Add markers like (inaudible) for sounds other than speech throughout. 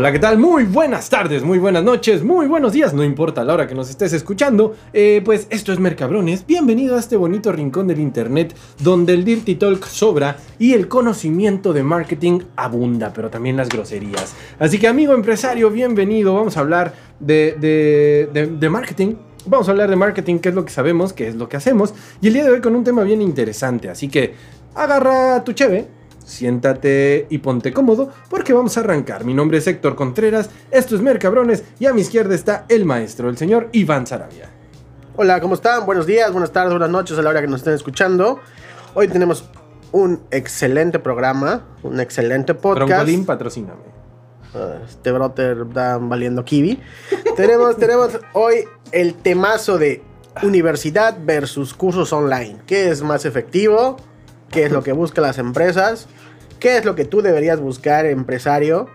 Hola, ¿qué tal? Muy buenas tardes, muy buenas noches, muy buenos días, no importa la hora que nos estés escuchando. Eh, pues esto es Mercabrones, bienvenido a este bonito rincón del internet donde el Dirty Talk sobra y el conocimiento de marketing abunda, pero también las groserías. Así que amigo empresario, bienvenido, vamos a hablar de, de, marketing. Vamos a hablar de marketing, qué es lo que sabemos, qué es lo que hacemos. Y el día de hoy con un tema bien interesante, así que agarra tu cheve, siéntate y ponte cómodo porque vamos a arrancar. Mi nombre es Héctor Contreras, esto es Mercabrones y a mi izquierda está el maestro, el señor Iván Sarabia. Hola, ¿cómo están? Buenos días, buenas tardes, buenas noches a la hora que nos estén escuchando. Hoy tenemos un excelente programa, un excelente podcast. Broncolín, patrocíname. Uh, este brother está valiendo kiwi. tenemos, (laughs) tenemos hoy el temazo de universidad versus cursos online. ¿Qué es más efectivo? ¿Qué es lo que buscan las empresas? ¿Qué es lo que tú deberías buscar, empresario?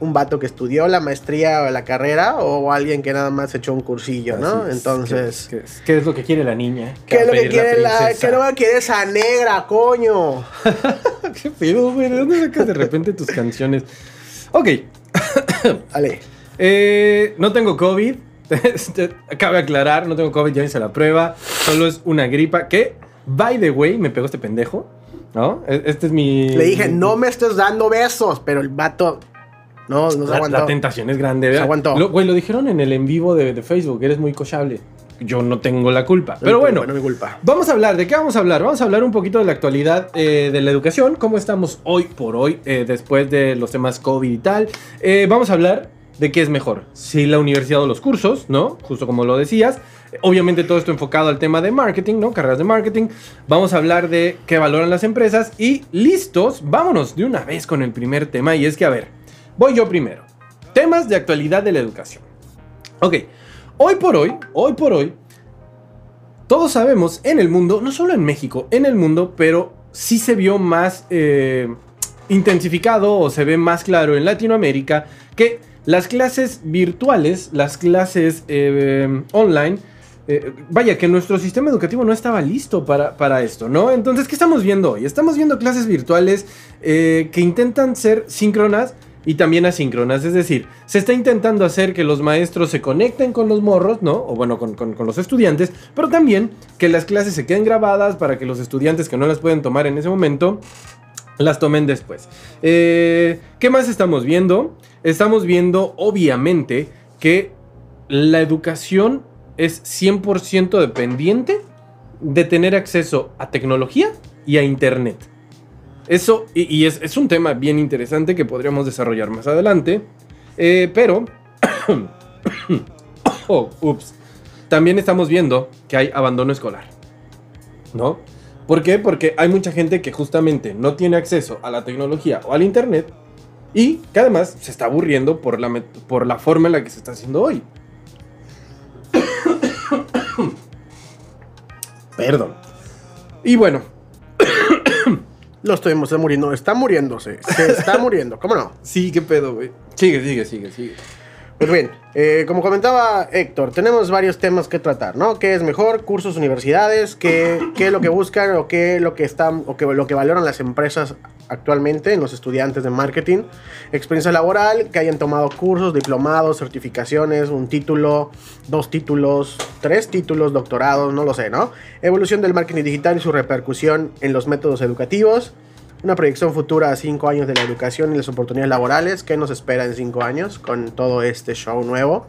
¿Un vato que estudió la maestría o la carrera o alguien que nada más echó un cursillo, no? Es. Entonces... ¿Qué, qué es, qué es lo que quiere la niña? ¿Qué es lo que quiere esa negra, coño? (laughs) ¿Qué pedo, güey? ¿De dónde sacas de repente tus canciones? Ok, (coughs) Vale. eh, no tengo COVID. (laughs) Cabe aclarar, no tengo COVID, ya hice la prueba. Solo es una gripa que, by the way, me pegó este pendejo. ¿No? E- Este es mi. Le dije, no me estés dando besos, pero el vato no, no se La, aguantó. la tentación es grande, ¿verdad? aguantó. Lo, güey, lo dijeron en el en vivo de, de Facebook, eres muy cochable. Yo no tengo la culpa. Pero bueno, No es mi culpa. Vamos a hablar, ¿de qué vamos a hablar? Vamos a hablar un poquito de la actualidad eh, de la educación, cómo estamos hoy por hoy, eh, después de los temas COVID y tal. Eh, vamos a hablar de qué es mejor, si la universidad o los cursos, ¿no? Justo como lo decías. Obviamente todo esto enfocado al tema de marketing, ¿no? Carreras de marketing. Vamos a hablar de qué valoran las empresas y listos, vámonos de una vez con el primer tema y es que, a ver, voy yo primero. Temas de actualidad de la educación. Ok, hoy por hoy, hoy por hoy, todos sabemos en el mundo, no solo en México, en el mundo, pero sí se vio más eh, intensificado o se ve más claro en Latinoamérica que las clases virtuales, las clases eh, online, eh, vaya, que nuestro sistema educativo no estaba listo para, para esto, ¿no? Entonces, ¿qué estamos viendo hoy? Estamos viendo clases virtuales eh, que intentan ser síncronas y también asíncronas. Es decir, se está intentando hacer que los maestros se conecten con los morros, ¿no? O bueno, con, con- los estudiantes, pero también que las clases se queden grabadas para que los estudiantes que no las pueden tomar en ese momento las tomen después. ¿Qué más estamos viendo? Estamos viendo, obviamente, que la educación es 100% dependiente de tener acceso a tecnología y a internet. Eso, y, es un tema bien interesante que podríamos desarrollar más adelante, eh, pero... (coughs) oh, ups. También estamos viendo que hay abandono escolar. ¿No? ¿Por qué? Porque hay mucha gente que justamente no tiene acceso a la tecnología o al internet y que además se está aburriendo por la, por la forma en la que se está haciendo hoy. (coughs) Perdón. Y bueno, (coughs) Lo estoy muriendo, está muriéndose, se está muriendo, ¿cómo no? (laughs) sí, qué pedo, güey. Sigue, sigue, sigue, sigue. Pues bien, eh, como comentaba Héctor, tenemos varios temas que tratar, ¿no? ¿Qué es mejor? Cursos, universidades, qué, qué es lo que buscan o qué es lo que están o lo que valoran las empresas actualmente en los estudiantes de marketing, experiencia laboral, que hayan tomado cursos, diplomados, certificaciones, un título, dos títulos, tres títulos, doctorados, no lo sé, ¿no? Evolución del marketing digital y su repercusión en los métodos educativos. Una proyección futura a cinco años de la educación y las oportunidades laborales. ¿Qué nos espera en cinco años con todo este show nuevo?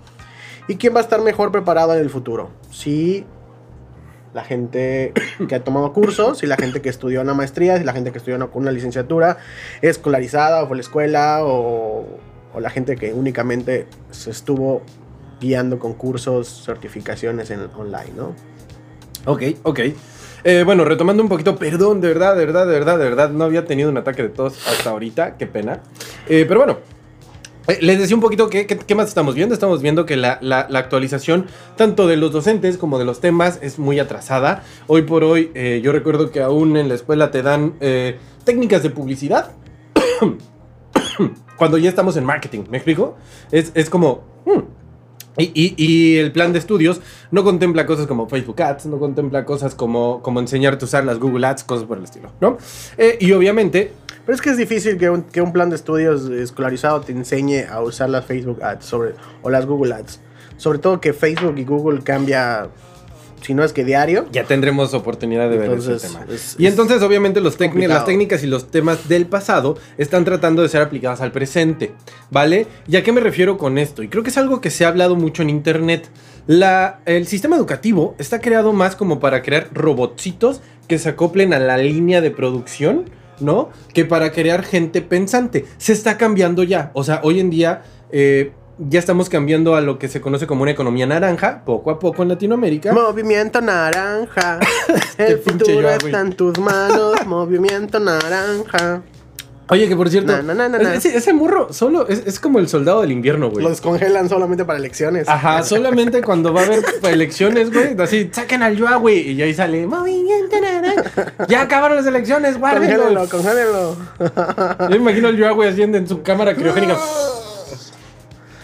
¿Y quién va a estar mejor preparado en el futuro? Si la gente que ha tomado cursos, si la gente que estudió una maestría, si la gente que estudió una, una licenciatura escolarizada o fue a la escuela, o, la gente que únicamente se estuvo guiando con cursos, certificaciones en online, ¿no? Ok, ok. Eh, bueno, retomando un poquito, perdón, de verdad, de verdad, de verdad, de verdad, no había tenido un ataque de tos hasta ahorita, qué pena. Eh, pero bueno, eh, les decía un poquito qué, qué- más estamos viendo. Estamos viendo que la, actualización, tanto de los docentes como de los temas, es muy atrasada. Hoy por hoy, yo recuerdo que aún en la escuela te dan técnicas de publicidad. (coughs) Cuando ya estamos en marketing, ¿me explico? Es, es como, hmm, Y, el plan de estudios no contempla cosas como Facebook Ads, no contempla cosas como, como enseñarte a usar las Google Ads, cosas por el estilo, ¿no? Eh, y obviamente, Pero es que es difícil que un, que un plan de estudios escolarizado te enseñe a usar las Facebook Ads sobre, o las Google Ads. Sobre todo que Facebook y Google cambia, si no es que diario. ya tendremos oportunidad de ver ese tema. es- y es entonces, obviamente, los las técnicas y los temas del pasado están tratando de ser aplicadas al presente, ¿vale? ¿Y a qué me refiero con esto? Y creo que es algo que se ha hablado mucho en Internet. La, el sistema educativo está creado más como para crear robotcitos que se acoplen a la línea de producción, ¿no? Que para crear gente pensante. Se está cambiando ya. O sea, hoy en día eh, ya estamos cambiando a lo que se conoce como una economía naranja, poco a poco en Latinoamérica. Movimiento naranja. (laughs) El futuro yo, está en tus manos. (laughs) Movimiento naranja. Oye, que por cierto, Na, na, na. Ese, ese morro solo es, es como el soldado del invierno, güey. Lo descongelan solamente para elecciones. Ajá, (laughs) solamente cuando va a haber elecciones, güey, así, saquen al Joa, güey, y ahí sale, movimiento naranja. Ya acabaron las elecciones, Congélenlo, guárdenlo. congélenlo. Yo me imagino al Joa, güey, haciendo en su cámara criogénica.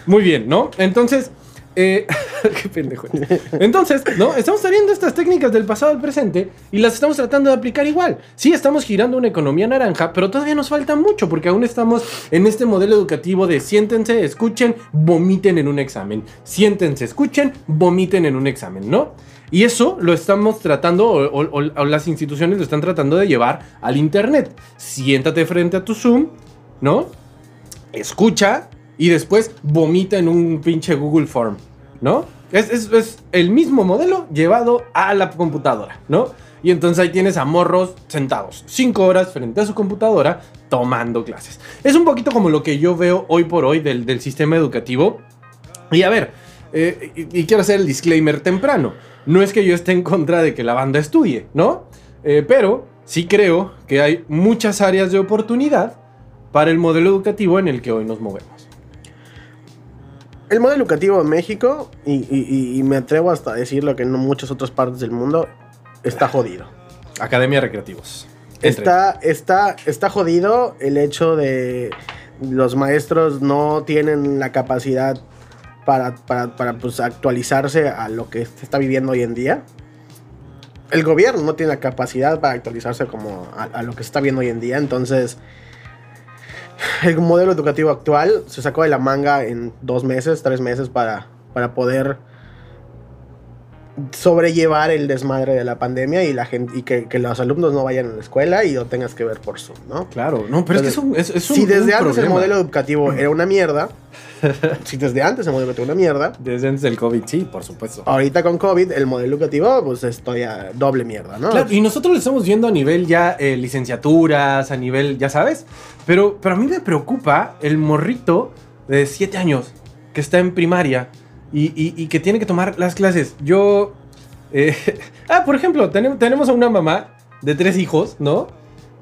Muy bien, ¿no? Entonces, eh, (laughs) qué pendejo. Entonces, ¿no? Estamos trayendo estas técnicas del pasado al presente y las estamos tratando de aplicar igual. Sí, estamos girando una economía naranja, pero todavía nos falta mucho porque aún estamos en este modelo educativo de siéntense, escuchen, vomiten en un examen. Siéntense, escuchen, vomiten en un examen, ¿no? Y eso lo estamos tratando, o, o- o- las instituciones lo están tratando de llevar al Internet. Siéntate frente a tu Zoom, ¿no? escucha y después vomita en un pinche Google Form, ¿no? Es, es- es el mismo modelo llevado a la computadora, ¿no? Y entonces ahí tienes a morros sentados, cinco horas frente a su computadora tomando clases. Es un poquito como lo que yo veo hoy por hoy del, del sistema educativo. Y a ver, eh, y, y quiero hacer el disclaimer temprano. No es que yo esté en contra de que la banda estudie, ¿no? Eh, pero sí creo que hay muchas áreas de oportunidad para el modelo educativo en el que hoy nos movemos. El modelo educativo en México, y, y- y- y me atrevo hasta a decirlo que en muchas otras partes del mundo, está jodido. Academia Recreativos. Entre. Está, está, está jodido el hecho de los maestros no tienen la capacidad para, para, para, pues, actualizarse a lo que se está viviendo hoy en día. El gobierno no tiene la capacidad para actualizarse como a, a lo que se está viendo hoy en día. Entonces, (laughs) el modelo educativo actual se sacó de la manga en dos meses, tres meses para, para poder sobrellevar el desmadre de la pandemia y la gente y que, que los alumnos no vayan a la escuela y lo tengas que ver por Zoom, ¿no? Claro, no, pero es que es un, es, es un- si desde un antes el modelo educativo era una mierda, (laughs) si desde antes el modelo educativo era una mierda, Desde antes del COVID, sí, por supuesto. ahorita con COVID el modelo educativo pues es todavía doble mierda, ¿no? Claro, y nosotros lo estamos viendo a nivel ya eh, licenciaturas, a nivel, ya sabes. Pero, pero a mí me preocupa el morrito de 7 años que está en primaria y, y- y que tiene que tomar las clases. Yo. eh, (laughs) ah, por ejemplo, tenem- tenemos a una mamá de tres hijos, ¿no?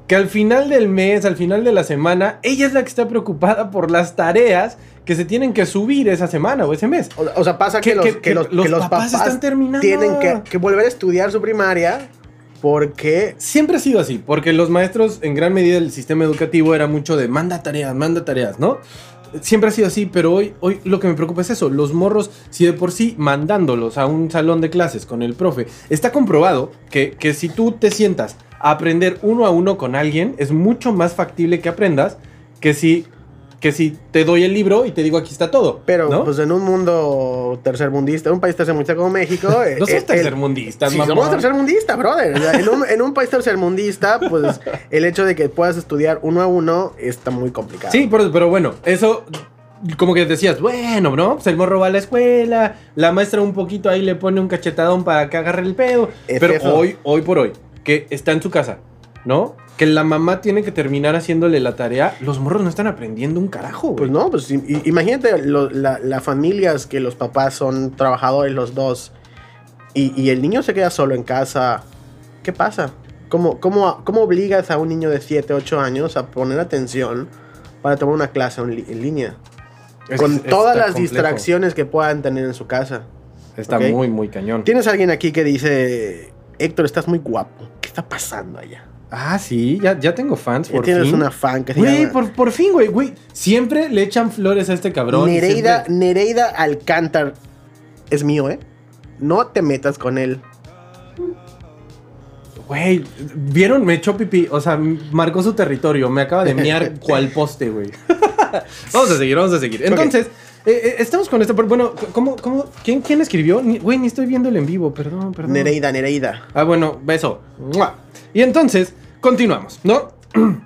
Que al final del mes, al final de la semana, ella es la que está preocupada por las tareas que se tienen que subir esa semana o ese mes. O, o sea, pasa que, Que- los, que- los, los papás papás, están terminando. tienen que, volver a estudiar su primaria porque Siempre ha sido así, porque los maestros, en gran medida, el sistema educativo era mucho de manda tareas, manda tareas, ¿no? Siempre ha sido así, pero hoy, hoy lo que me preocupa es eso. Los morros, si de por sí mandándolos a un salón de clases con el profe, está comprobado que, que si tú te sientas a aprender uno a uno con alguien, es mucho más factible que aprendas que si, que si te doy el libro y te digo aquí está todo. pero ¿no? pues en un mundo tercermundista, un país tercermundista como México, eh, (laughs) no eh, somos el- tercermundistas, Sí, somos tercermundista, brother. O sea, en, un, en un país tercermundista, pues (laughs) el hecho de que puedas estudiar uno a uno está muy complicado. Sí, pero, pero bueno, eso como que decías, bueno, ¿no? Pues el morro va a la escuela, la maestra un poquito ahí le pone un cachetadón para que agarre el pedo. Es pero eso. hoy, hoy por hoy, que está en su casa, ¿no? Que la mamá tiene que terminar haciéndole la tarea, los morros no están aprendiendo un carajo, güey. Pues no, pues imagínate la- las familias que los papás son trabajadores los dos y, y el niño se queda solo en casa. ¿Qué pasa? ¿Cómo, cómo, cómo obligas a un niño de 7, 8 años a poner atención para tomar una clase en, línea? Es- Con todas las complejo. distracciones que puedan tener en su casa. Está muy, muy cañón. Tienes alguien aquí que dice, Héctor, estás muy guapo. ¿Qué está pasando allá? Ah, sí, ya, ya tengo fans, Ya por tienes fin. una fan que se Güey, llama por, por fin, güey, güey. Siempre le echan flores a este cabrón. Nereida, siempre- Nereida Alcántar es mío, ¿eh? No te metas con él. Güey, ¿vieron? Me echó pipí. O sea, marcó su territorio. Me acaba de mear (laughs) cual poste, güey. (laughs) vamos a seguir, vamos a seguir. Entonces, eh, eh, estamos con esto. Bueno, ¿cómo, cómo, quién, quién escribió? Ni- Güey, ni estoy viendo el en vivo. Perdón, perdón. Nereida, Nereida. Ah, bueno, beso. ¡Mua! Y entonces, continuamos, ¿no? (clears throat)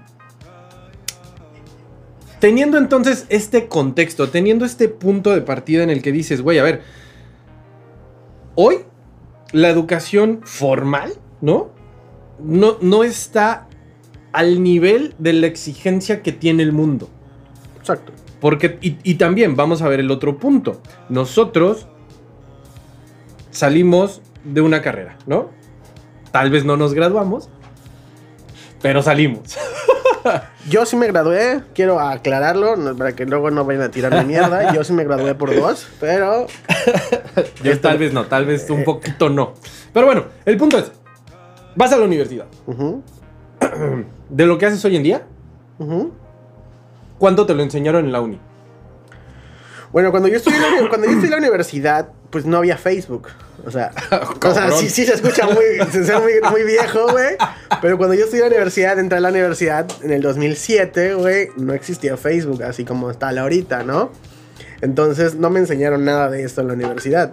Teniendo entonces este contexto, teniendo este punto de partida en el que dices, güey, a ver, hoy la educación formal, ¿no? No, no está al nivel de la exigencia que tiene el mundo. Exacto. Porque, y, y también vamos a ver el otro punto. Nosotros salimos de una carrera, ¿no? Tal vez no nos graduamos, pero salimos. (laughs) Yo sí me gradué, quiero aclararlo, para que luego no vayan a tirarme mierda. Yo sí me gradué por dos, pero Yo tal vez no, tal vez un poquito no. Pero bueno, el punto es, vas a la universidad. (clears throat) De lo que haces hoy en día, ujú. ¿cuánto te lo enseñaron en la uni? Bueno, cuando yo estudié en la, uni- cuando yo estudié en la universidad, pues no había Facebook. O sea, (laughs) o sea sí, sí se escucha muy, (laughs) se escucha muy, muy viejo, güey. Pero cuando yo estudié en la universidad, entré a la universidad en el 2007, güey, no existía Facebook así como está la ahorita, ¿no? Entonces no me enseñaron nada de esto en la universidad.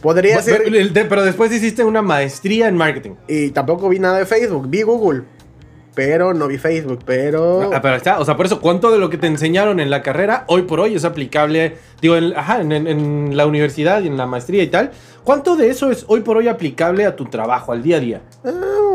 Podría ser... Pero después hiciste una maestría en marketing. Y tampoco vi nada de Facebook, vi Google. Pero no vi Facebook, pero... Ah, pero está, o sea, por eso, ¿cuánto de lo que te enseñaron en la carrera hoy por hoy es aplicable, digo, en, ajá, en, en- en la universidad y en la maestría y tal? ¿Cuánto de eso es hoy por hoy aplicable a tu trabajo, al día a día? Ah,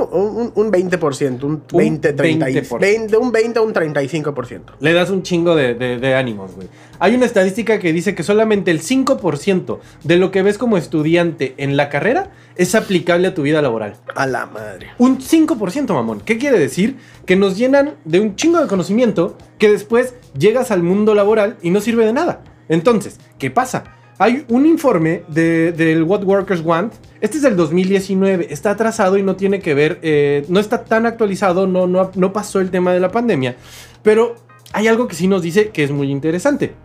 un, un 20%, un 20, 30, 20%. 20, un 20 a un 35%. Le das un chingo de, de- de ánimos, güey. Hay una estadística que dice que solamente el 5% de lo que ves como estudiante en la carrera es aplicable a tu vida laboral. A la madre. Un 5%, mamón. ¿Qué quiere decir? Que nos llenan de un chingo de conocimiento que después llegas al mundo laboral y no sirve de nada. Entonces, ¿qué pasa? Hay un informe de- del What Workers Want. Este es del 2019. Está atrasado y no tiene que ver, eh, no está tan actualizado, no, no, no pasó el tema de la pandemia. Pero hay algo que sí nos dice que es muy interesante.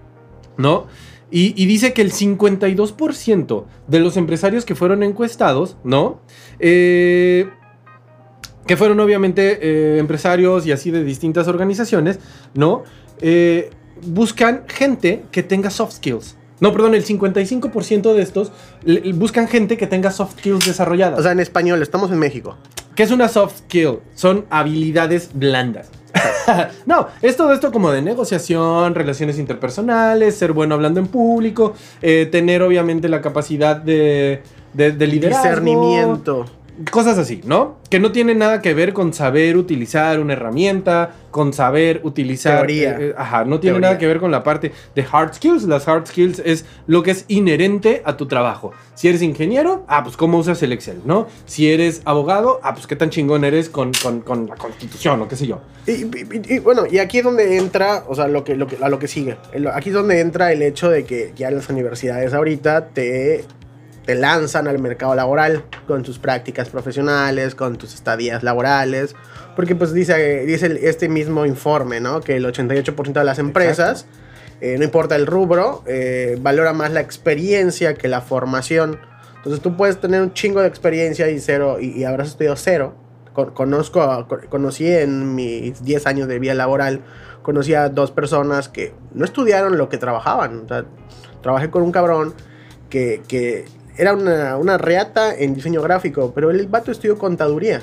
¿no? Y, dice que el 52% de los empresarios que fueron encuestados, ¿no? Eh, que fueron obviamente eh, empresarios y así de distintas organizaciones, ¿no? Buscan gente que tenga soft skills. No, perdón, el 55% de estos buscan gente que tenga soft skills desarrolladas. O sea, en español, estamos en México. ¿Qué es una soft skill? Son habilidades blandas. (laughs) no, es todo esto como de negociación, relaciones interpersonales, ser bueno hablando en público, eh, tener obviamente la capacidad de, de, de liderazgo. Discernimiento. Cosas así, ¿no? Que no tiene nada que ver con saber utilizar una herramienta, con saber utilizar... Teoría. eh, eh, ajá, no tiene Teoría. nada que ver con la parte de hard skills. Las hard skills es lo que es inherente a tu trabajo. Si eres ingeniero, ah, pues cómo usas el Excel, ¿no? Si eres abogado, ah, pues qué tan chingón eres con, con- con la constitución o qué sé yo. Y, y- y- y, bueno, y aquí es donde entra, o sea, lo que, lo que, a lo que sigue. Aquí es donde entra el hecho de que ya las universidades ahorita te, te lanzan al mercado laboral con tus prácticas profesionales, con tus estadías laborales. Porque pues dice, dice este mismo informe, ¿no? Que el 88% de las empresas, eh, no importa el rubro, eh, valora más la experiencia que la formación. Entonces tú puedes tener un chingo de experiencia y cero, y, y habrás estudiado cero. Con- conozco, conocí en mis 10 años de vida laboral, conocí a dos personas que no estudiaron lo que trabajaban. O sea, trabajé con un cabrón que, que era una, una reata en diseño gráfico, pero el vato estudió contaduría.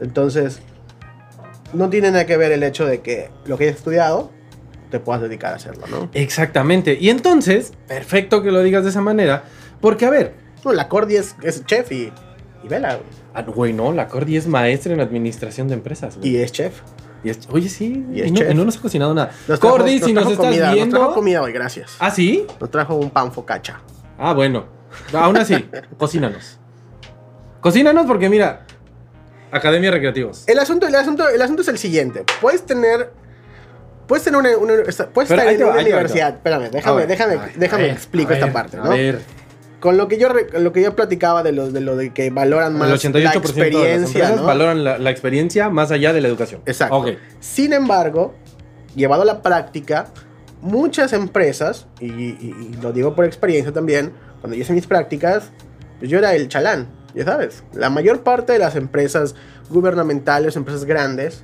Entonces, no tiene nada que ver el hecho de que lo que hayas estudiado te puedas dedicar a hacerlo, ¿no? Exactamente. Y entonces, perfecto que lo digas de esa manera, porque a ver, No, la Cordy es, es chef y, y vela, güey. ah, güey, no, la Cordy es maestra en administración de empresas. güey. Y es chef. Y es- oye, sí, Y y es no, y no nos ha cocinado nada. Nos trajo- Cordy, si nos estás comida, viendo. Nos trajo comida hoy, gracias. ¿Ah, sí? Nos trajo un pan focaccia. Ah, bueno. Aún así, cocínanos. Cocínanos porque mira, Academia Recreativos. El asunto, el asunto, el asunto es el siguiente. Puedes tener. Puedes tener una, una- puedes estar en va, una va, universidad. Espérame, déjame, A ver, déjame, a ver, déjame a ver, explico a esta parte, a ¿no? ver. Con lo que yo lo que yo platicaba de lo de lo de que valoran El más 88% la de las experiencia, ¿no? valoran la, la experiencia más allá de la educación. Exacto. Ok. Sin embargo, llevado a la práctica, muchas empresas, y, y- y lo digo por experiencia también, cuando yo hice mis prácticas, pues yo era el chalán, ya sabes. La mayor parte de las empresas gubernamentales, empresas grandes,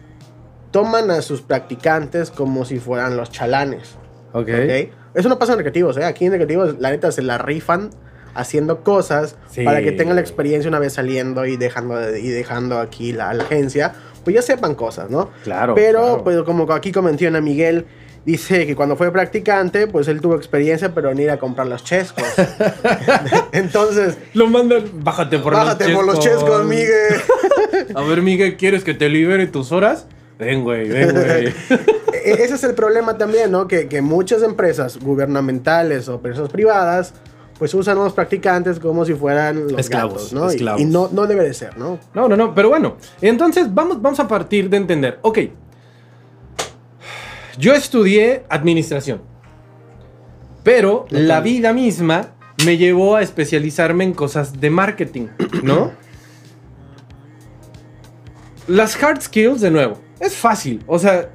toman a sus practicantes como si fueran los chalanes. Ok. ¿ok? Eso no pasa en recreativos, ¿eh? Aquí en recreativos, la neta, se la rifan haciendo cosas Sí. para que tengan la experiencia una vez saliendo y dejando, y dejando aquí la, la agencia, pues ya sepan cosas, ¿no? Claro. Pero, claro. pues como aquí menciona Miguel, dice que cuando fue practicante, pues él tuvo experiencia, pero ni ir a comprar los chescos. (laughs) Entonces, Lo mandan, bájate por bájate los por los chescos, Miguel. (laughs) A ver, Miguel, ¿quieres que te libere tus horas? Ven, güey, ven, güey. (laughs) E- Ese es el problema también, ¿no? Que, que muchas empresas gubernamentales o empresas privadas, pues usan a los practicantes como si fueran los Esclavos, gatos, ¿no? Y- esclavos. Y, no, no debe de ser, ¿no? No, no, no, pero bueno. Entonces vamos, vamos a partir de entender. Ok. Yo estudié administración. Pero la vida misma me llevó a especializarme en cosas de marketing, (clears throat) ¿no? Las hard skills, de nuevo, es fácil. O sea,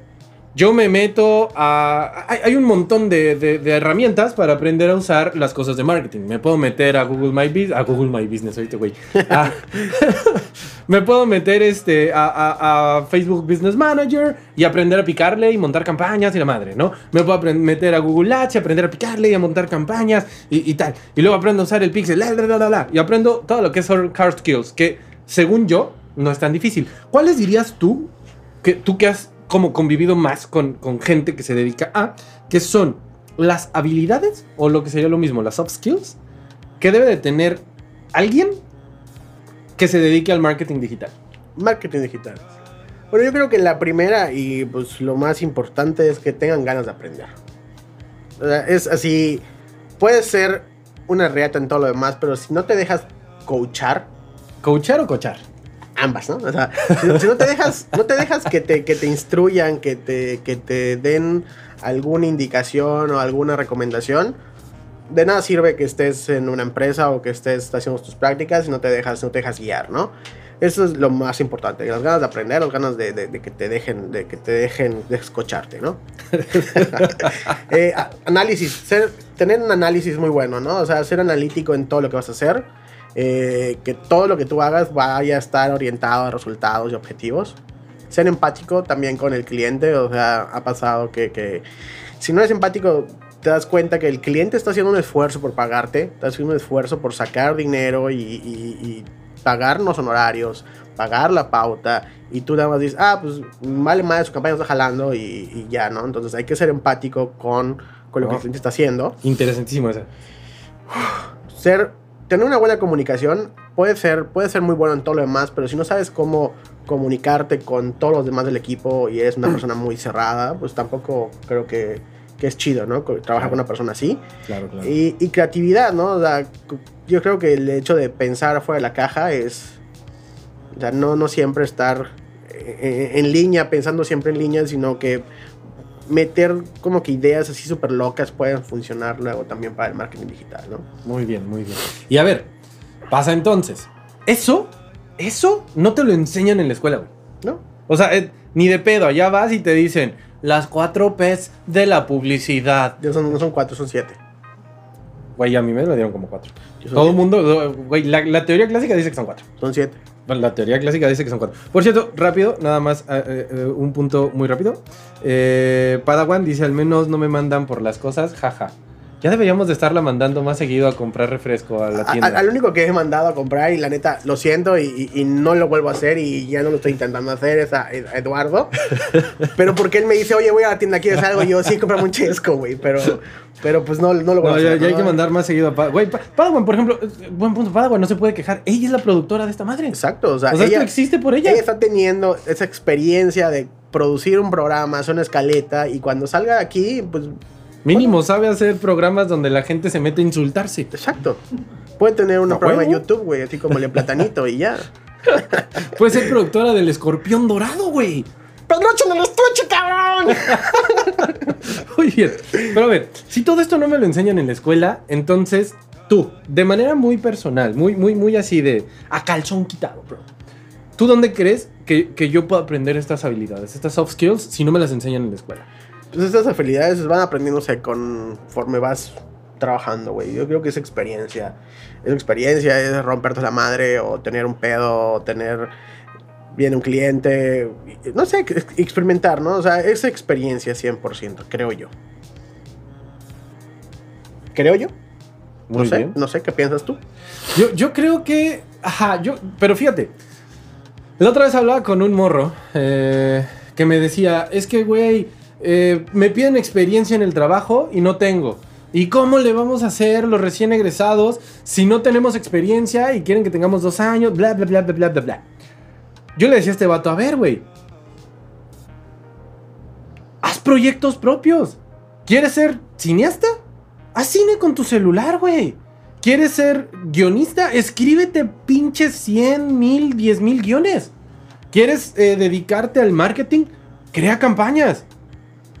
yo me meto a... Hay, un montón de, herramientas para aprender a usar las cosas de marketing. Me puedo meter a Google My Business... A Google My Business, ahorita, güey. A- (laughs) me puedo meter este, a, Facebook Business Manager y aprender a picarle y montar campañas y la madre, ¿no? Me puedo meter a Google Ads y aprender a picarle y a montar campañas y, tal. Y luego aprendo a usar el Pixel, la, la, la, la. Y aprendo todo lo que son hard skills, que según yo no es tan difícil. ¿Cuáles dirías tú, que tú que has como convivido más con, con gente que se dedica a, que son las habilidades o lo que sería lo mismo, las soft skills, que debe de tener alguien que se dedique al marketing digital? Marketing digital. Bueno, yo creo que la primera y pues lo más importante es que tengan ganas de aprender. O sea, es así, puede ser una reata en todo lo demás, pero si no te dejas coachar, ¿Coachar o coachar? Ambas, ¿no? O sea, si, no te dejas, no te dejas que te, que te instruyan, que te, que te den alguna indicación o alguna recomendación, de nada sirve que estés en una empresa o que estés haciendo tus prácticas si no te dejas, no te dejas guiar, ¿no? Eso es lo más importante, las ganas de aprender, las ganas de, de- de que te dejen, de que te dejen descocharte, ¿no? (laughs) Eh, análisis, ser- tener un análisis muy bueno, ¿no? O sea, ser analítico en todo lo que vas a hacer, eh, que todo lo que tú hagas vaya a estar orientado a resultados y objetivos. Ser empático también con el cliente, o sea, ha pasado que, que si no eres empático, te das cuenta que el cliente está haciendo un esfuerzo por pagarte, está haciendo un esfuerzo por sacar dinero y, y- y pagar los honorarios, pagar la pauta, y tú nada más dices, ah, pues vale madre, su campaña está jalando y, y ya, ¿no? Entonces hay que ser empático con, con lo que el Oh. cliente está haciendo. Interesantísimo esa. Ser, tener una buena comunicación puede ser, puede ser muy bueno en todo lo demás, pero si no sabes cómo comunicarte con todos los demás del equipo y eres una persona muy cerrada, pues tampoco creo que, que es chido, ¿no? Trabajar con una persona así. Claro, claro. Y, y creatividad, ¿no? O sea, yo creo que el hecho de pensar fuera de la caja es. O sea, no, no siempre estar eh, en línea, pensando siempre en línea, sino que meter como que ideas así súper locas pueden funcionar luego también para el marketing digital, ¿no? Muy bien, muy bien. Y a ver, pasa entonces. Eso, eso no te lo enseñan en la escuela, güey. ¿No? O sea, eh, ni de pedo, allá vas y te dicen las cuatro P's de la publicidad. Ya son, no son cuatro, son siete. Güey, a mí me lo dieron como cuatro. Todo el mundo, güey, la, la teoría clásica dice que son cuatro. Son siete. La teoría clásica dice que son cuatro. Por cierto, rápido, nada más eh, eh, eh, un punto muy rápido. Padawan dice, al menos no me mandan por las cosas, jaja. Ya deberíamos de estarla mandando más seguido a comprar refresco a la tienda. al único que he mandado a comprar y la neta lo siento y, no lo vuelvo a hacer y ya no lo estoy intentando hacer es a, Eduardo. (laughs) pero porque él me dice, oye, voy a la tienda, ¿quieres algo? Y yo, sí, comprame un chesco, güey. Pero, pero pues no, no lo vuelvo No, a ya, hacer. ya hay ¿no? que mandar más seguido a Padawan. Güey, Pa- Padawan, por ejemplo, buen punto. Padawan no se puede quejar. Ella es la productora de esta madre. Exacto, o sea, o sea, ella, esto existe por ella. ella está teniendo esa experiencia de producir un programa, hacer una escaleta y cuando salga de aquí, pues, Mínimo sabe hacer programas donde la gente se mete a insultarse. exacto. Puede tener un ¿A programa en? YouTube, güey, así como el de Platanito y ya. (laughs) Puede ser productora del escorpión dorado, güey. ¡Pedroche en el estuche, cabrón! (laughs) Muy bien. Pero a ver, si todo esto no me lo enseñan en la escuela, entonces tú, de manera muy personal, muy, muy, muy así de a calzón quitado, bro. ¿Tú dónde crees que, que yo puedo aprender estas habilidades, estas soft skills, si no me las enseñan en la escuela? Pues estas habilidades van aprendiéndose conforme vas trabajando, güey. Yo creo que es experiencia. Es experiencia, es romperte la madre o tener un pedo, o tener viene un cliente, no sé, experimentar, ¿no? O sea, es experiencia 100%, creo yo. Creo yo. No sé, bien. no sé, ¿qué piensas tú? Yo, yo creo que. Ajá, yo. Pero fíjate. La otra vez hablaba con un morro eh, que me decía: Es que, güey, eh, me piden experiencia en el trabajo y no tengo. ¿Y cómo le vamos a hacer los recién egresados si no tenemos experiencia y quieren que tengamos dos años? Bla, bla, bla, bla, bla, bla, bla. Yo le decía a este vato: A ver, güey. Haz proyectos propios. ¿Quieres ser cineasta? Haz cine con tu celular, güey. ¿Quieres ser guionista? Escríbete pinches 100 mil, 10 mil guiones. ¿Quieres eh, dedicarte al marketing? Crea campañas.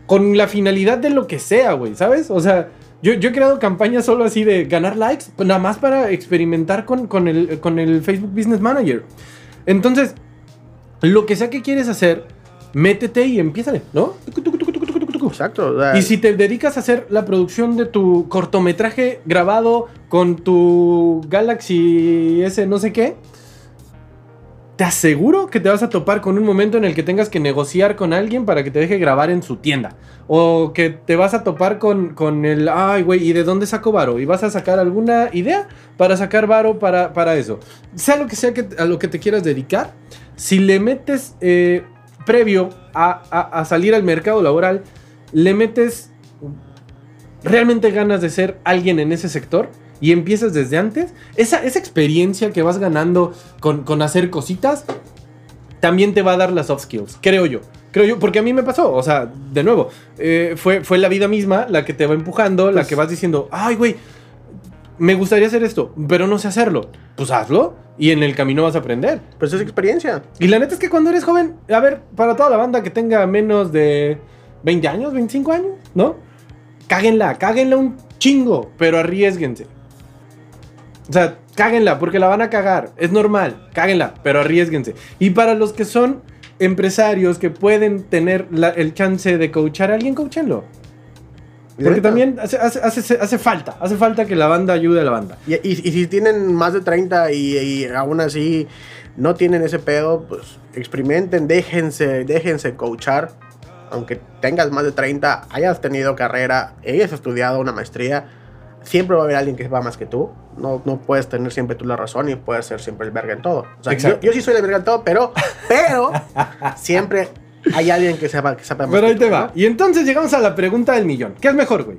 Con la finalidad de lo que sea, güey, ¿sabes? O sea, yo, yo he creado campañas solo así de ganar likes, pues nada más para experimentar con, con el, con el Facebook Business Manager. Entonces, lo que sea que quieres hacer, métete y empiézale, ¿no? Exacto. o sea, Y si te dedicas a hacer la producción de tu cortometraje grabado con tu Galaxy S no sé qué, te aseguro que te vas a topar con un momento en el que tengas que negociar con alguien para que te deje grabar en su tienda. O que te vas a topar con, con el, ay, güey, ¿y de dónde saco varo? Y vas a sacar alguna idea para sacar varo para, para eso. Sea lo que sea que, a lo que te quieras dedicar, si le metes eh, previo a, a- a salir al mercado laboral, le metes realmente ganas de ser alguien en ese sector y empiezas desde antes, esa, esa experiencia que vas ganando con, con hacer cositas, también te va a dar las soft skills, creo yo. Creo yo, porque a mí me pasó, o sea, de nuevo, eh, fue, fue la vida misma la que te va empujando, la Pues- que vas diciendo, ay, güey, me gustaría hacer esto, pero no sé hacerlo. Pues hazlo y en el camino vas a aprender. Pues es experiencia. Y la neta es que cuando eres joven, a ver, para toda la banda que tenga menos de 20 años, 25 años, ¿no? Cáguenla, cáguenla un chingo, pero arriesguense. O sea, cáguenla porque la van a cagar, es normal, cáguenla, pero arriesguense. Y para los que son empresarios que pueden tener la- el chance de coachar a alguien, coachenlo. Porque también hace, hace, hace- hace falta, hace falta que la banda ayude a la banda. Y, y- y si tienen más de 30 y, y aún así no tienen ese pedo, pues experimenten, déjense, déjense coachar. Aunque tengas más de 30, hayas tenido carrera, hayas estudiado una maestría, siempre va a haber alguien que va más que tú. No, no puedes tener siempre tú la razón y puedes ser siempre el verga en todo. O sea, yo, yo sí soy el verga en todo, pero, pero siempre hay alguien que sepa, que sepa más Pero que ahí te tú, va. ¿no? Y entonces llegamos a la pregunta del millón. ¿Qué es mejor, güey?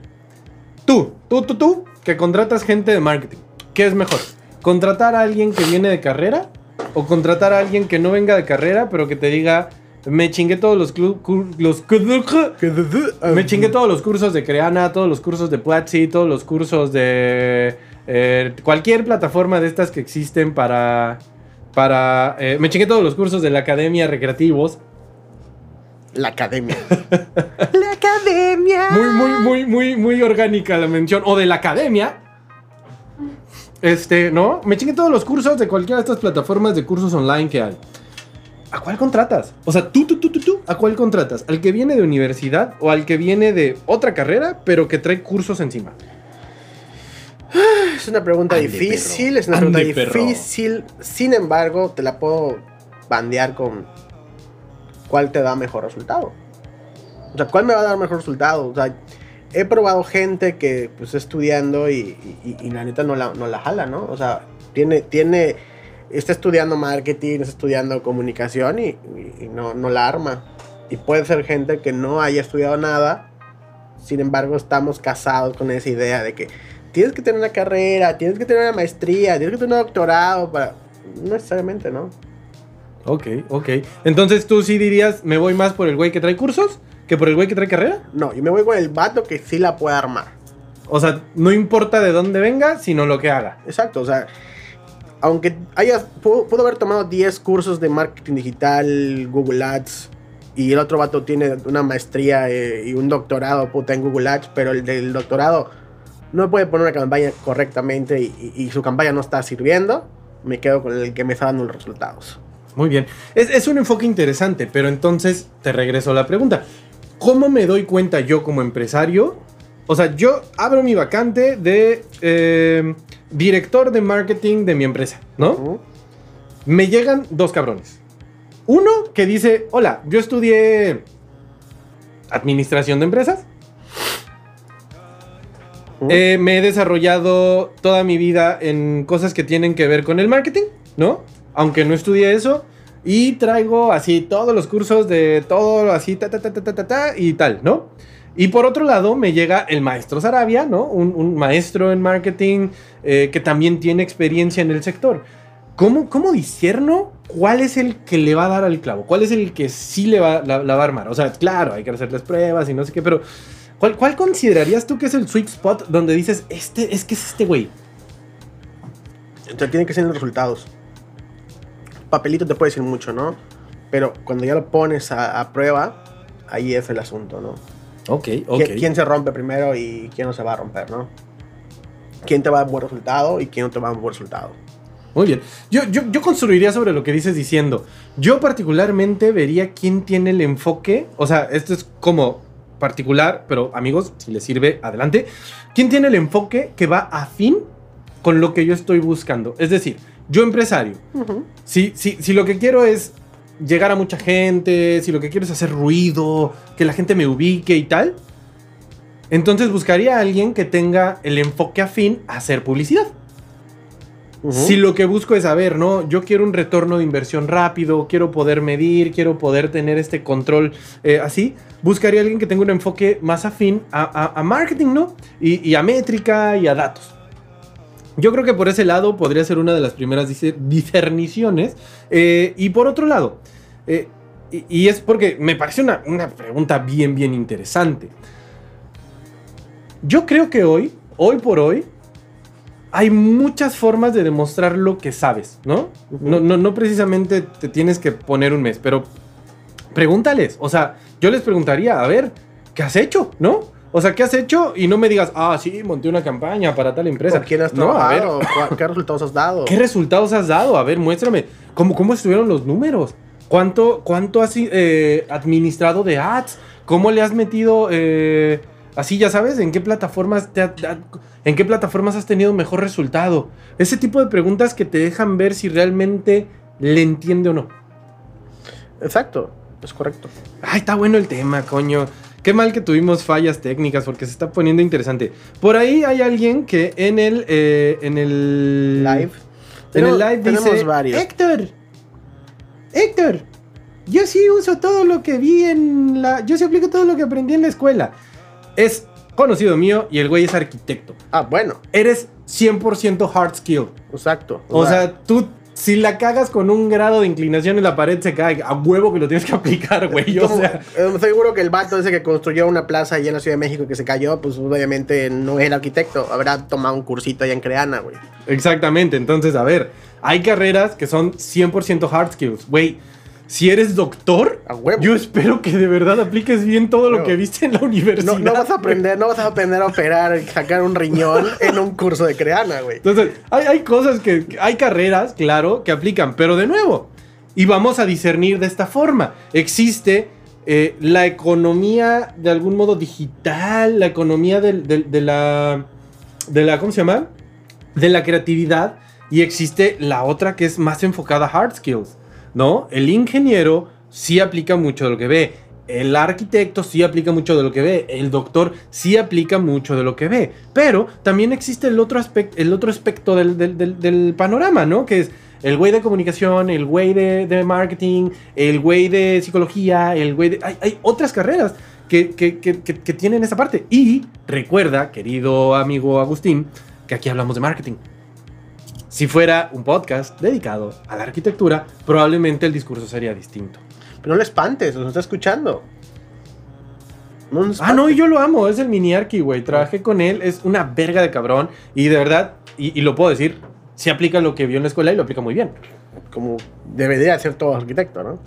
Tú, tú, tú, tú, que contratas gente de marketing. ¿Qué es mejor? ¿Contratar a alguien que viene de carrera? ¿O contratar a alguien que no venga de carrera, pero que te diga, me chingué todos los... los me chingué todos los cursos de Creana, todos los cursos de Platzi, todos los cursos de eh, cualquier plataforma de estas que existen para... para eh, me chingué todos los cursos de la Academia Recreativos. La academia. (laughs) la academia. Muy, muy, muy, muy, muy orgánica la mención. O de la academia. Este, ¿no? Me chingué todos los cursos de cualquiera de estas plataformas de cursos online que hay. ¿A cuál contratas? O sea, tú, tú, tú, tú, tú, ¿a cuál contratas? ¿Al que viene de universidad o al que viene de otra carrera, pero que trae cursos encima? Es una pregunta Ande, difícil, perro. es una Ande, pregunta perro. difícil. Sin embargo, te la puedo bandear con cuál te da mejor resultado. O sea, ¿cuál me va a dar mejor resultado? O sea, he probado gente que pues está estudiando y, y- y la neta no la, no la jala, ¿no? O sea, tiene, tiene, está estudiando marketing, está estudiando comunicación y, no, no la arma. Y puede ser gente que no haya estudiado nada, sin embargo estamos casados con esa idea de que tienes que tener una carrera, tienes que tener una maestría, tienes que tener un doctorado para... No necesariamente, ¿no? Ok, ok. Entonces tú sí dirías, me voy más por el güey que trae cursos que por el güey que trae carrera. No, yo me voy con el vato que sí la puede armar. O sea, no importa de dónde venga, sino lo que haga. Exacto, o sea, aunque hayas, pudo haber tomado 10 cursos de marketing digital, Google Ads, y el otro vato tiene una maestría eh, y un doctorado puta en Google Ads, pero el del doctorado no puede poner una campaña correctamente y, su campaña no está sirviendo, me quedo con el que me está dando los resultados. Muy bien. Es, es un enfoque interesante, pero entonces te regreso a la pregunta. ¿cómo me doy cuenta yo como empresario? O sea, yo abro mi vacante de eh, director de marketing de mi empresa, ¿no? Me llegan dos cabrones. Uno que dice, hola, yo estudié administración de empresas. Eh, me he desarrollado toda mi vida en cosas que tienen que ver con el marketing, ¿no? Aunque no estudié eso. Y traigo así todos los cursos de todo así, ta, ta, ta, ta, ta, ta, ta, y tal, ¿no? Y por otro lado me llega el maestro Sarabia, ¿no? Un, maestro en marketing eh, que también tiene experiencia en el sector. ¿Cómo, ¿Cómo discerno cuál es el que le va a dar al clavo? ¿Cuál es el que sí le va, a armar? O sea, claro, hay que hacerles pruebas y no sé qué, pero ¿cuál, ¿cuál considerarías tú que es el sweet spot donde dices, este, es que es este güey? Entonces tienen que ser los resultados. Papelito te puede decir mucho, ¿no? Pero cuando ya lo pones a prueba, ahí es el asunto, ¿no? Ok, ¿Qui- ¿Quién se rompe primero y quién no se va a romper, ¿no? ¿Quién te va a dar un buen resultado y quién no te va a dar un buen resultado? Muy bien. Yo, yo, yo construiría sobre lo que dices diciendo. Yo particularmente vería quién tiene el enfoque. O sea, esto es como particular, pero amigos, si les sirve, adelante. ¿Quién tiene el enfoque que va afín con lo que yo estoy buscando? Es decir, yo empresario. Si, si, si lo que quiero es llegar a mucha gente, si lo que quiero es hacer ruido, que la gente me ubique y tal, entonces buscaría a alguien que tenga el enfoque afín a hacer publicidad. Si lo que busco es saber, ¿no? Yo quiero un retorno de inversión rápido, quiero poder medir, quiero poder tener este control eh, así, buscaría a alguien que tenga un enfoque más afín a, a- a marketing, ¿no? Y, y a métrica y a datos. Yo creo que por ese lado podría ser una de las primeras discerniciones. Eh, y por otro lado, eh, y, y es porque me parece una, una pregunta bien, bien interesante. Yo creo que hoy, hoy por hoy, hay muchas formas de demostrar lo que sabes, ¿no? No, no, no precisamente te tienes que poner un mes, pero pregúntales. O sea, yo les preguntaría, a ver, ¿qué has hecho? ¿No? O sea, ¿qué has hecho? Y no me digas, ah, sí, monté una campaña para tal empresa. ¿Con quién has No, a ver, trabajado? ¿Cuál- ¿Qué resultados has dado? ¿Qué resultados has dado? A ver, muéstrame. ¿Cómo, cómo estuvieron los números? ¿Cuánto, cuánto has eh, administrado de ads? ¿Cómo le has metido eh, así, ya sabes? ¿En qué plataformas te ha- te ha- en qué plataformas has tenido mejor resultado? Ese tipo de preguntas que te dejan ver si realmente le entiende o no. Exacto, es correcto. Ay, está bueno el tema, coño. Qué mal que tuvimos fallas técnicas porque se está poniendo interesante. Por ahí hay alguien que en el eh, en el Live. En el live dice varios. Héctor, Héctor, yo sí uso todo lo que vi en la, yo sí aplico todo lo que aprendí en la escuela. Es conocido mío y el güey es arquitecto. Ah, bueno, Eres 100% hard skill. exacto. O sea, tú si la cagas con un grado de inclinación en la pared se cae. A huevo que lo tienes que aplicar, güey. O sea, eh, seguro que el vato ese que construyó una plaza allá en la Ciudad de México que se cayó, pues obviamente no es el arquitecto. Habrá tomado un cursito allá en Creana, güey. Exactamente, entonces, a ver, hay carreras que son 100% hard skills. Güey, si eres doctor, A huevo. yo espero que de verdad apliques bien todo lo que viste en la universidad. No, no vas a aprender, no vas a aprender a operar sacar un riñón (laughs) en un curso de Creana, güey. Entonces, hay, hay cosas que, hay carreras, claro, que aplican, pero de nuevo, y vamos a discernir de esta forma. Existe eh, la economía de algún modo digital, la economía de la, de la, ¿cómo se llama? De la creatividad, y existe la otra que es más enfocada a hard skills, ¿no? El ingeniero sí aplica mucho de lo que ve. El arquitecto sí aplica mucho de lo que ve, el doctor sí aplica mucho de lo que ve, pero también existe el otro aspecto, el otro aspecto del, panorama, ¿no? Que es el güey de comunicación, el güey de, marketing, el güey de psicología, el güey de... Hay, otras carreras que- que- que- que tienen esa parte. Y recuerda, querido amigo Agustín, que aquí hablamos de marketing. Si fuera un podcast dedicado a la arquitectura, probablemente el discurso sería distinto. Pero no le espantes, nos está escuchando. No nos Ah, no, y yo lo amo, es el mini arqui, güey. Trabajé con él, es una verga de cabrón. Y de verdad, y, y lo puedo decir, se aplica lo que vio en la escuela y lo aplica muy bien. Como debería ser todo arquitecto, ¿no?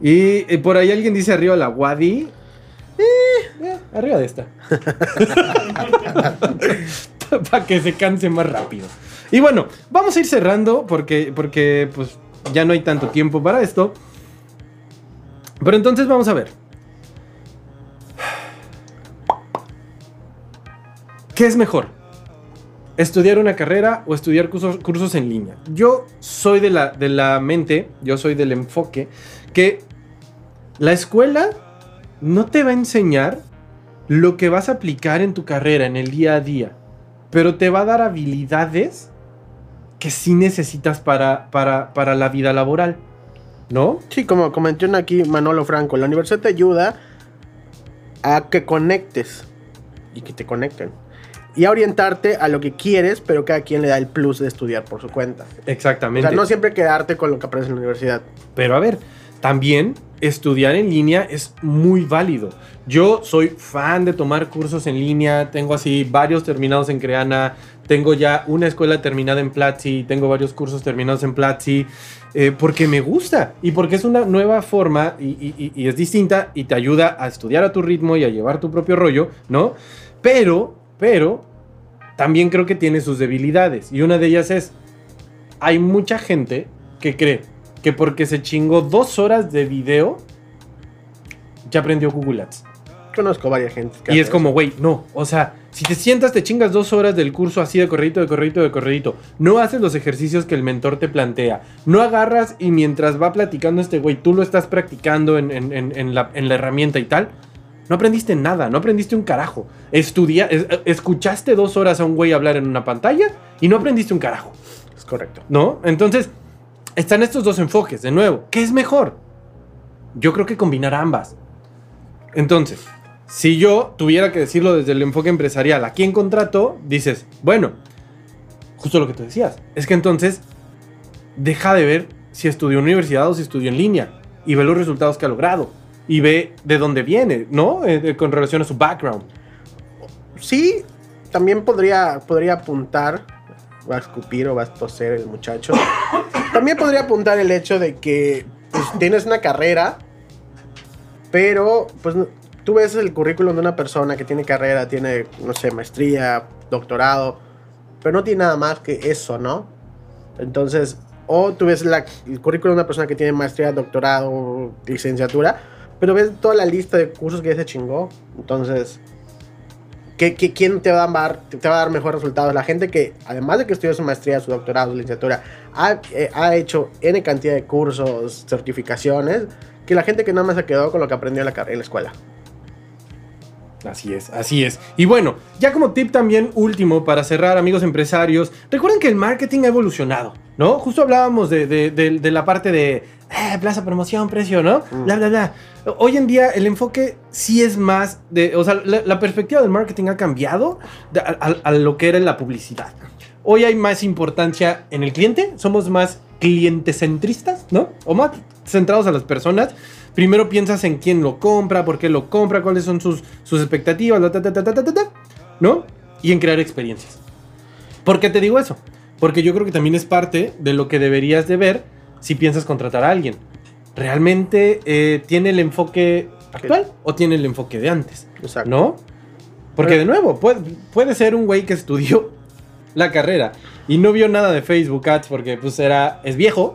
Y, por ahí alguien dice arriba la Wadi. Eh, eh, arriba de esta. (laughs) (laughs) Para que se canse más rápido. Y bueno, vamos a ir cerrando porque, porque pues, ya no hay tanto tiempo para esto. Pero entonces vamos a ver. ¿Qué es mejor? ¿Estudiar una carrera o estudiar cursos, cursos en línea? Yo soy de la, de la mente, yo soy del enfoque que la escuela no te va a enseñar lo que vas a aplicar en tu carrera, en el día a día, pero te va a dar habilidades que sí necesitas para, para, para la vida laboral, ¿no? Sí, como comentó aquí Manolo Franco, la universidad te ayuda a que conectes y que te conecten. Y a orientarte a lo que quieres, pero cada quien le da el plus de estudiar por su cuenta. Exactamente. O sea, no siempre quedarte con lo que aprendes en la universidad. Pero a ver, también estudiar en línea es muy válido. Yo soy fan de tomar cursos en línea, tengo así varios terminados en Creana, tengo ya una escuela terminada en Platzi, tengo varios cursos terminados en Platzi, eh, porque me gusta y porque es una nueva forma y, y- y es distinta y te ayuda a estudiar a tu ritmo y a llevar tu propio rollo, ¿no? Pero, pero, también creo que tiene sus debilidades y una de ellas es, hay mucha gente que cree que porque se chingó dos horas de video, ya aprendió Google Ads. Conozco varias gente. Y es como, güey, no. O sea, si te sientas, te chingas dos horas del curso así de corredito, de corredito, de corredito. No haces los ejercicios que el mentor te plantea. No agarras y mientras va platicando este güey, tú lo estás practicando en, en- en- en la, en la herramienta y tal. No aprendiste nada, no aprendiste un carajo. Estudia, es- escuchaste dos horas a un güey hablar en una pantalla y no aprendiste un carajo. Es correcto. ¿No? Entonces, están estos dos enfoques, de nuevo. ¿Qué es mejor? Yo creo que combinar ambas. Entonces, si yo tuviera que decirlo desde el enfoque empresarial, ¿a quién contrato? Dices, bueno, justo lo que tú decías. Es que entonces, deja de ver si estudió en universidad o si estudió en línea. Y ve los resultados que ha logrado. Y ve de dónde viene, ¿no? Eh, eh, con relación a su background. Sí, también podría, podría apuntar, va a escupir o va a toser el muchacho. (coughs) También podría apuntar el hecho de que pues, tienes una carrera, pero pues tú ves el currículum de una persona que tiene carrera, tiene, no sé, maestría, doctorado, pero no tiene nada más que eso, ¿no? Entonces, o tú ves la- el currículum de una persona que tiene maestría, doctorado, licenciatura, pero ves toda la lista de cursos que ya se chingó. Entonces, ¿qué, quién te va, a dar, te va a dar mejores resultados? La gente que, además de que estudió su maestría, su doctorado, licenciatura, ha, eh, ha hecho N cantidad de cursos, certificaciones, que la gente que nada más se quedó con lo que aprendió en la escuela. Así es, así es. Y bueno, ya como tip también último para cerrar, amigos empresarios, recuerden que el marketing ha evolucionado, ¿no? Justo hablábamos de, de- de- de la parte de eh, plaza, promoción, precio, ¿no? Mm. Bla, bla, bla. Hoy en día el enfoque sí es más de, o sea, la, la perspectiva del marketing ha cambiado de- a, a- a lo que era en la publicidad. Hoy hay más importancia en el cliente, somos más clientecentristas, ¿no? O más centrados a las personas. Primero piensas en quién lo compra, por qué lo compra, cuáles son sus, sus expectativas, ta, ta, ta, ¿no? Y en crear experiencias. ¿Por qué te digo eso? Porque yo creo que también es parte de lo que deberías de ver si piensas contratar a alguien. ¿Realmente eh, tiene el enfoque actual o tiene el enfoque de antes? Exacto. ¿No? Porque de nuevo, puede, puede ser un güey que estudió la carrera y no vio nada de Facebook Ads porque pues era, es viejo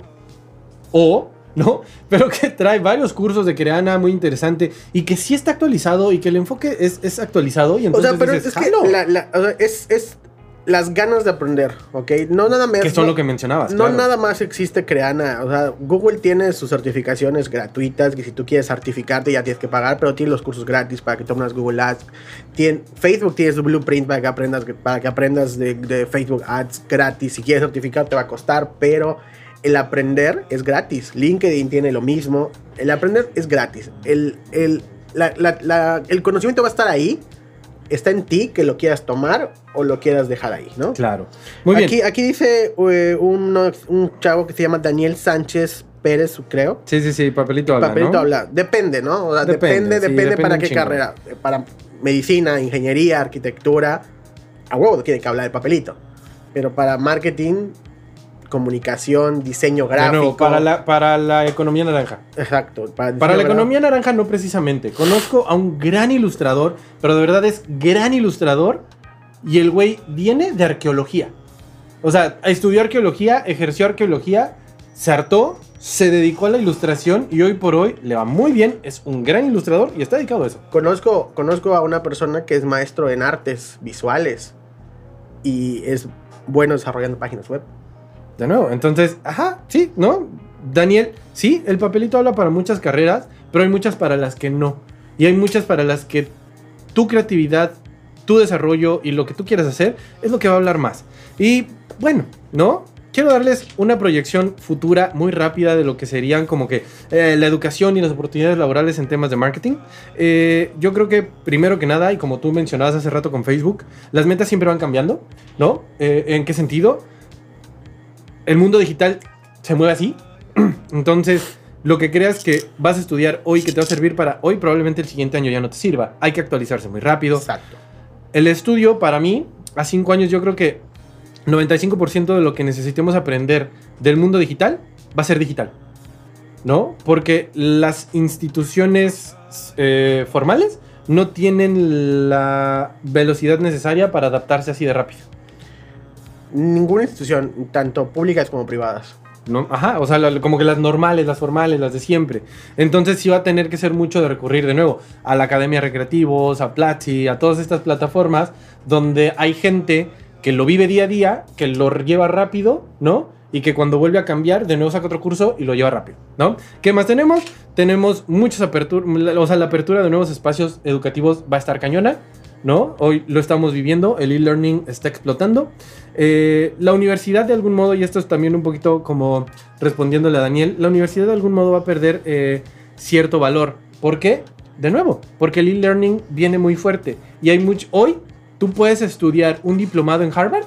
o, ¿no? Pero que trae varios cursos de Creana muy interesante y que sí está actualizado y que el enfoque es, es actualizado y O entonces sea, pero dices, es que la- la- o sea, es, es las ganas de aprender, ¿ok? No nada más. que son no- lo que mencionabas. No claro. nada más existe Creana, o sea, Google tiene sus certificaciones gratuitas, que si tú quieres certificarte ya tienes que pagar, pero tiene los cursos gratis para que tomes Google Ads. Tiene, Facebook tiene su blueprint para que aprendas, para que aprendas de, de Facebook Ads gratis. Si quieres certificar te va a costar, pero el aprender es gratis. LinkedIn tiene lo mismo. El aprender es gratis. El, el, la- la- la- el conocimiento va a estar ahí. Está en ti que lo quieras tomar o lo quieras dejar ahí, ¿no? Claro. Muy bien. Aquí, aquí dice eh, uno- un chavo que se llama Daniel Sánchez Pérez, creo. Sí, sí, sí, papelito habla, Papelito ¿no? habla. Depende, ¿no? O sea, Depende, depende, sí, depende, depende para qué chingo. carrera. Para medicina, ingeniería, arquitectura. A huevo tiene que hablar el papelito. Pero para marketing, comunicación, diseño gráfico. nuevo, para la, para la economía naranja. Exacto. Para, Para la economía naranja no precisamente. Conozco a un gran ilustrador, pero de verdad es gran ilustrador. Y el güey viene de arqueología. O sea, estudió arqueología, ejerció arqueología, se hartó, se dedicó a la ilustración y hoy por hoy le va muy bien, es un gran ilustrador y está dedicado a eso. Conozco, conozco a una persona que es maestro en artes visuales y es bueno desarrollando páginas web. De nuevo, entonces, ajá, sí, ¿no? Daniel, sí, el papelito habla para muchas carreras, pero hay muchas para las que no. Y hay muchas para las que tu creatividad, tu desarrollo y lo que tú quieras hacer es lo que va a hablar más. Y bueno, ¿no? Quiero darles una proyección futura muy rápida de lo que serían como que eh, la educación y las oportunidades laborales en temas de marketing. Eh, yo creo que primero que nada, y como tú mencionabas hace rato con Facebook, las metas siempre van cambiando, ¿no? Eh, ¿En qué sentido? El mundo digital se mueve así. (clears throat) Entonces, lo que creas que vas a estudiar hoy, que te va a servir para hoy, probablemente el siguiente año ya no te sirva. Hay que actualizarse muy rápido. Exacto. El estudio, para mí, a cinco años, yo creo que 95% de lo que necesitemos aprender del mundo digital va a ser digital. ¿No? Porque las instituciones eh, formales no tienen la velocidad necesaria para adaptarse así de rápido. Ninguna institución, tanto públicas como privadas. ¿no? Ajá, o sea, como que las normales, las formales, las de siempre. Entonces sí va a tener que ser mucho de recurrir de nuevo a la Academia Recreativos, a Platzi, a todas estas plataformas donde hay gente que lo vive día a día, que lo lleva rápido, ¿no? Y que cuando vuelve a cambiar, de nuevo saca otro curso y lo lleva rápido, ¿no? ¿Qué más tenemos? Tenemos muchas aperturas, o sea, la apertura de nuevos espacios educativos va a estar cañona, ¿no? Hoy lo estamos viviendo, el e-learning está explotando. Eh, la universidad de algún modo, y esto es también un poquito como respondiéndole a Daniel, la universidad de algún modo va a perder eh, cierto valor. ¿Por qué? De nuevo, porque el e-learning viene muy fuerte. Y hay mucho... Hoy tú puedes estudiar un diplomado en Harvard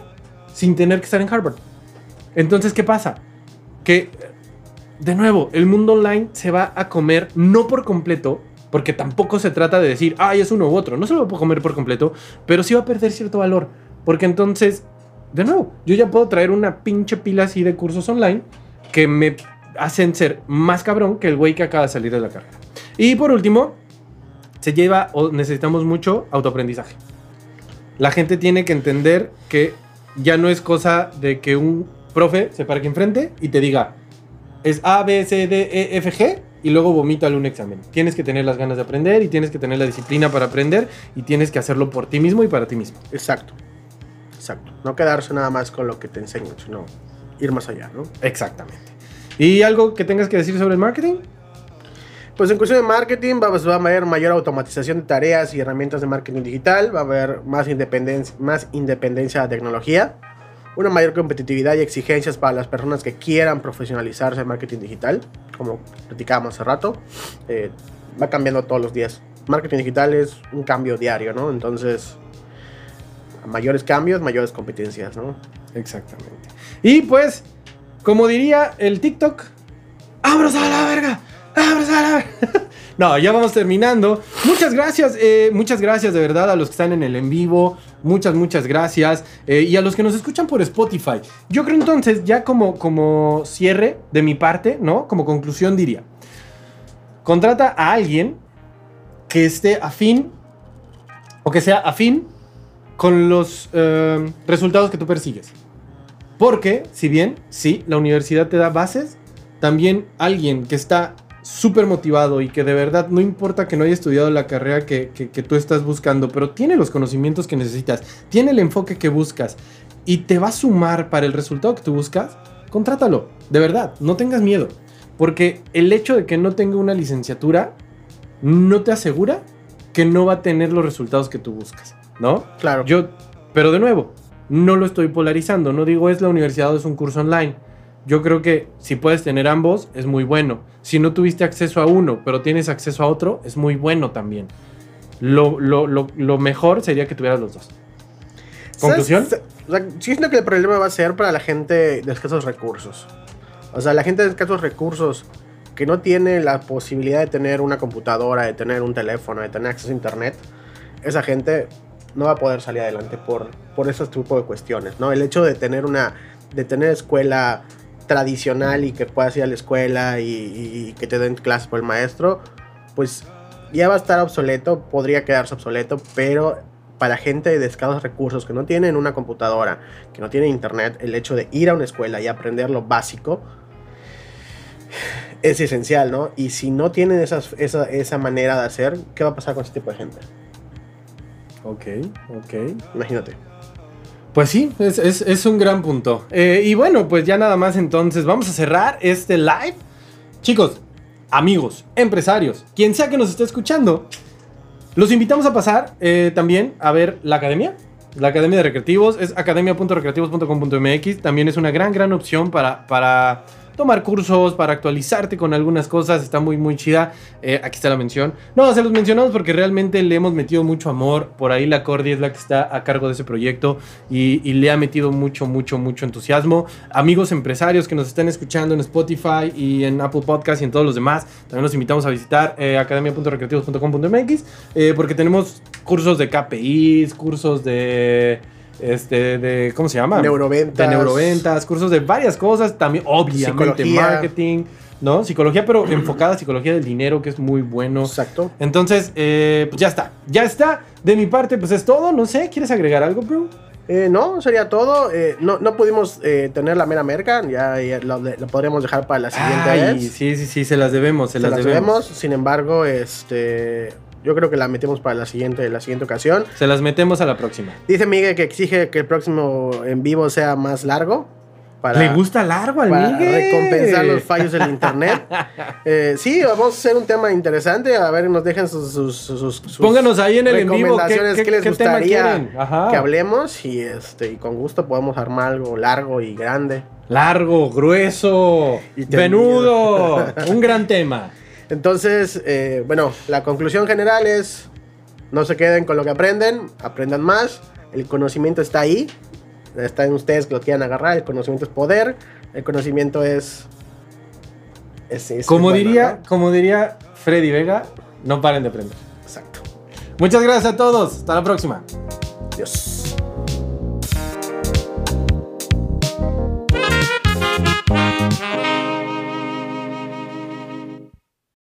sin tener que estar en Harvard. Entonces, ¿qué pasa? Que, de nuevo, el mundo online se va a comer no por completo, porque tampoco se trata de decir, ay, es uno u otro. No se lo a comer por completo, pero sí va a perder cierto valor. Porque entonces, de nuevo, yo ya puedo traer una pinche pila así de cursos online que me hacen ser más cabrón que el güey que acaba de salir de la carrera. Y por último, se lleva o necesitamos mucho autoaprendizaje. La gente tiene que entender que ya no es cosa de que un profe se pare aquí enfrente y te diga, es A, B, C, D, E, F, G y luego vomítale un examen. Tienes que tener las ganas de aprender y tienes que tener la disciplina para aprender y tienes que hacerlo por ti mismo y para ti mismo. Exacto. Exacto. No quedarse nada más con lo que te enseñan, sino ir más allá, ¿no? Exactamente. ¿Y algo que tengas que decir sobre el marketing? Pues en cuestión de marketing va, pues, va a haber mayor automatización de tareas y herramientas de marketing digital, va a haber más independencia, más independencia de tecnología, una mayor competitividad y exigencias para las personas que quieran profesionalizarse en marketing digital, como platicábamos hace rato, eh, va cambiando todos los días. Marketing digital es un cambio diario, ¿no? Entonces, mayores cambios, mayores competencias, ¿no? Exactamente. Y pues, como diría el TikTok, ¡abros a la verga! ¡abros a la verga! (laughs) No, ya vamos terminando. Muchas gracias, eh, muchas gracias de verdad a los que están en el en vivo. Muchas, muchas gracias. Eh, y a los que nos escuchan por Spotify. Yo creo entonces, ya como, como cierre de mi parte, ¿no? Como conclusión diría. Contrata a alguien que esté afín o que sea afín con los eh, resultados que tú persigues. Porque, si bien, sí, la universidad te da bases, también alguien que está súper motivado y que de verdad no importa que no haya estudiado la carrera que, que, que, tú estás buscando, pero tiene los conocimientos que necesitas, tiene el enfoque que buscas y te va a sumar para el resultado que tú buscas, contrátalo, de verdad, no tengas miedo. Porque el hecho de que no tenga una licenciatura no te asegura que no va a tener los resultados que tú buscas, ¿no? Claro. Yo, pero de nuevo, no lo estoy polarizando, no digo es la universidad o es un curso online. Yo creo que si puedes tener ambos, es muy bueno. Si no tuviste acceso a uno, pero tienes acceso a otro, es muy bueno también. Lo, lo, lo, lo mejor sería que tuvieras los dos. ¿Conclusión? O sea, sí siento que el problema va a ser para la gente de escasos recursos. O sea, la gente de escasos recursos que no tiene la posibilidad de tener una computadora, de tener un teléfono, de tener acceso a internet, esa gente no va a poder salir adelante por, por ese tipo de cuestiones, ¿no? El hecho de tener una, de tener escuela tradicional y que puedas ir a la escuela y, que te den clases por el maestro, pues ya va a estar obsoleto, podría quedarse obsoleto, pero para gente de escasos recursos que no tienen una computadora, que no tienen internet, el hecho de ir a una escuela y aprender lo básico, es esencial, ¿no? Y si no tienen esas, esa, esa manera de hacer, ¿qué va a pasar con ese tipo de gente? Ok, ok. Imagínate. Pues sí, es, un gran punto. Eh, y bueno, pues ya nada más entonces vamos a cerrar este live. Chicos, amigos, empresarios, quien sea que nos esté escuchando, los invitamos a pasar eh, también a ver la academia. La Academia de Recreativos es academia.recreativos.com.mx. También es una gran, gran opción para, para tomar cursos, para actualizarte con algunas cosas. Está muy, muy chida. Eh, aquí está la mención. No, se los mencionamos porque realmente le hemos metido mucho amor. Por ahí la Cordy es la que está a cargo de ese proyecto y, le ha metido mucho, mucho, mucho entusiasmo. Amigos empresarios que nos están escuchando en Spotify y en Apple Podcast y en todos los demás, también los invitamos a visitar eh, academia.recreativos.com.mx eh, porque tenemos cursos de KPIs, cursos de... Este, de, ¿cómo se llama? Neuroventas. De neuroventas, cursos de varias cosas, también obviamente Psicología. marketing, ¿no? Psicología, pero (clears throat) enfocada a psicología del dinero, que es muy bueno. Exacto. Entonces, eh, pues ya está, ya está. De mi parte, pues es todo. No sé, ¿quieres agregar algo, bro? Eh, no, sería todo. Eh, no, no pudimos eh, tener la mera merca. Ya, ya lo, lo podremos dejar para la siguiente Ay, vez. sí, sí, sí, se las debemos, se, Se las, debemos. Sin embargo, este, yo creo que la metemos para la siguiente, la siguiente ocasión. Se las metemos a la próxima. Dice Miguel que exige que el próximo en vivo sea más largo. Para, Le gusta largo al para Miguel. recompensar los fallos del internet. (laughs) Eh, sí, vamos a hacer un tema interesante. A ver, nos dejen sus, sus, sus- sus Pónganos ahí en el en vivo qué, que les qué gustaría que hablemos y este y con gusto podemos armar algo largo y grande. Largo, grueso, venudo. (laughs) Un gran tema. Entonces, eh, bueno, la conclusión general es, no se queden con lo que aprenden, aprendan más, el conocimiento está ahí, está en ustedes que lo quieran agarrar, el conocimiento es poder, el conocimiento es... como, diría, como diría Freddy Vega, no paren de aprender. Exacto. Muchas gracias a todos, hasta la próxima. Adiós.